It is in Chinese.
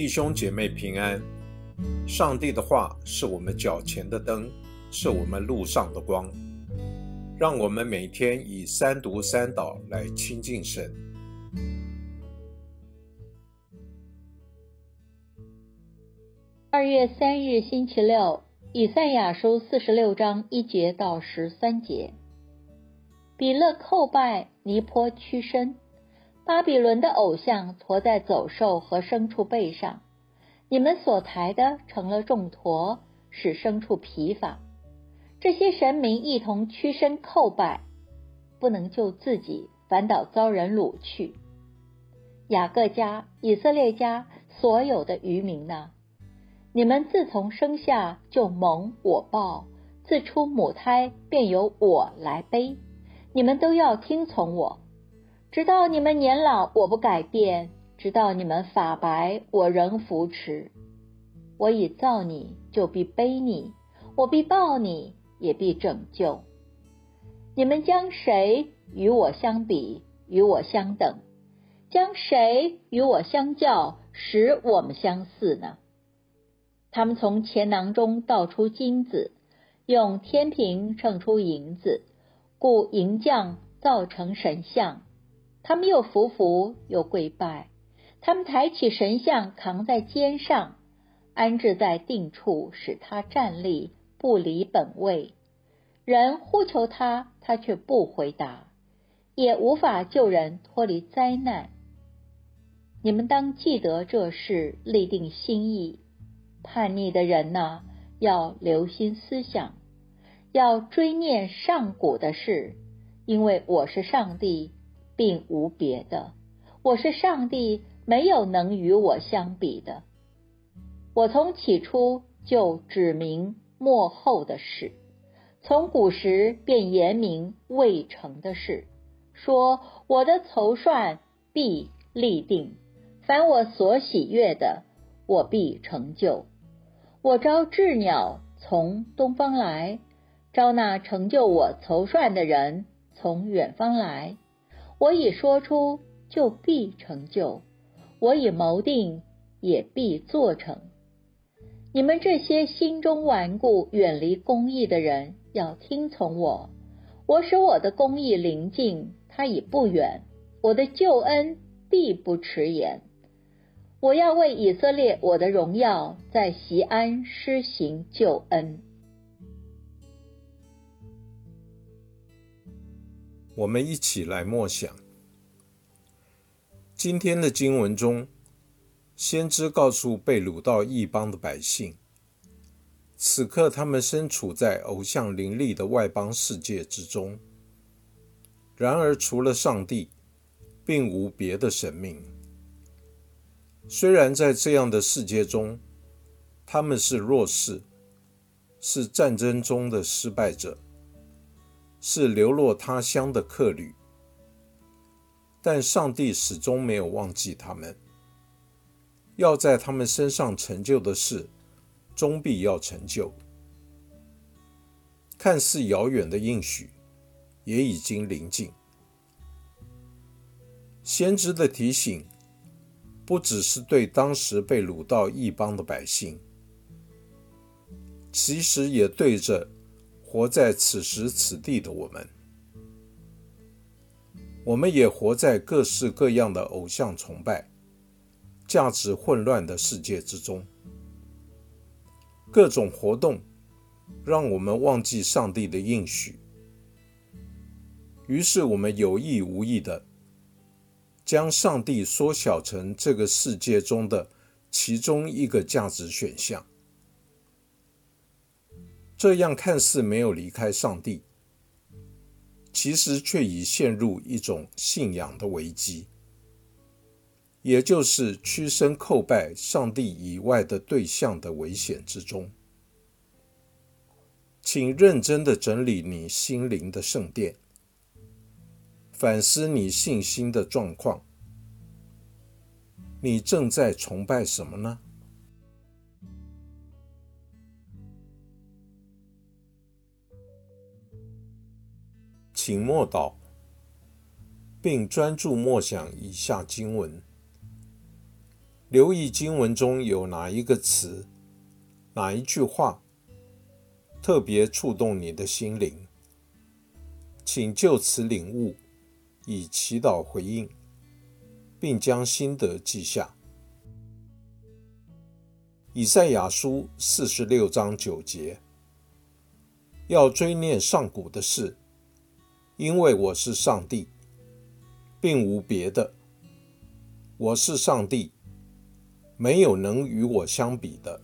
弟兄姐妹平安。上帝的话是我们脚前的灯，是我们路上的光。让我们每天以三读三祷来亲近神。二月三日星期六，以赛亚书四十六章一节到十三节。比勒叩拜尼坡屈身，巴比伦的偶像驮在走兽和牲畜背上。你们所抬的成了重驮，使牲畜疲乏。这些神明一同屈身叩拜，不能救自己，反倒遭人掳去。雅各家、以色列家所有的渔民呢？你们自从生下就蒙我抱，自出母胎便由我来背。你们都要听从我，直到你们年老，我不改变；直到你们发白，我仍扶持。我已造你，就必背你；我必抱你，也必拯救。你们将谁与我相比，与我相等？将谁与我相较，使我们相似呢？他们从钱囊中倒出金子，用天平称出银子。故银匠造成神像，他们又服服又跪拜，他们抬起神像扛在肩上，安置在定处，使他站立，不离本位。人呼求他，他却不回答，也无法救人脱离灾难。你们当记得这事，立定心意。叛逆的人呐，要留心思想。要追念上古的事，因为我是上帝，并无别的。我是上帝，没有能与我相比的。我从起初就指明末后的事，从古时便言明未成的事，说我的筹算必立定，凡我所喜悦的，我必成就。我招鸷鸟从东方来。招那成就我筹算的人从远方来，我已说出就必成就，我已谋定也必做成。你们这些心中顽固、远离公义的人，要听从我。我使我的公义临近，他已不远；我的救恩必不迟延。我要为以色列我的荣耀在西安施行救恩。我们一起来默想今天的经文中，先知告诉被掳到异邦的百姓，此刻他们身处在偶像林立的外邦世界之中。然而，除了上帝，并无别的神明。虽然在这样的世界中，他们是弱势，是战争中的失败者。是流落他乡的客旅，但上帝始终没有忘记他们。要在他们身上成就的事，终必要成就。看似遥远的应许，也已经临近。先知的提醒，不只是对当时被掳到异邦的百姓，其实也对着。活在此时此地的我们，我们也活在各式各样的偶像崇拜、价值混乱的世界之中。各种活动让我们忘记上帝的应许，于是我们有意无意的将上帝缩小成这个世界中的其中一个价值选项。这样看似没有离开上帝，其实却已陷入一种信仰的危机，也就是屈身叩拜上帝以外的对象的危险之中。请认真的整理你心灵的圣殿，反思你信心的状况。你正在崇拜什么呢？请默祷，并专注默想以下经文：留意经文中有哪一个词、哪一句话特别触动你的心灵，请就此领悟，以祈祷回应，并将心得记下。以赛亚书四十六章九节，要追念上古的事，因为我是上帝并无别的。我是上帝没有能与我相比的。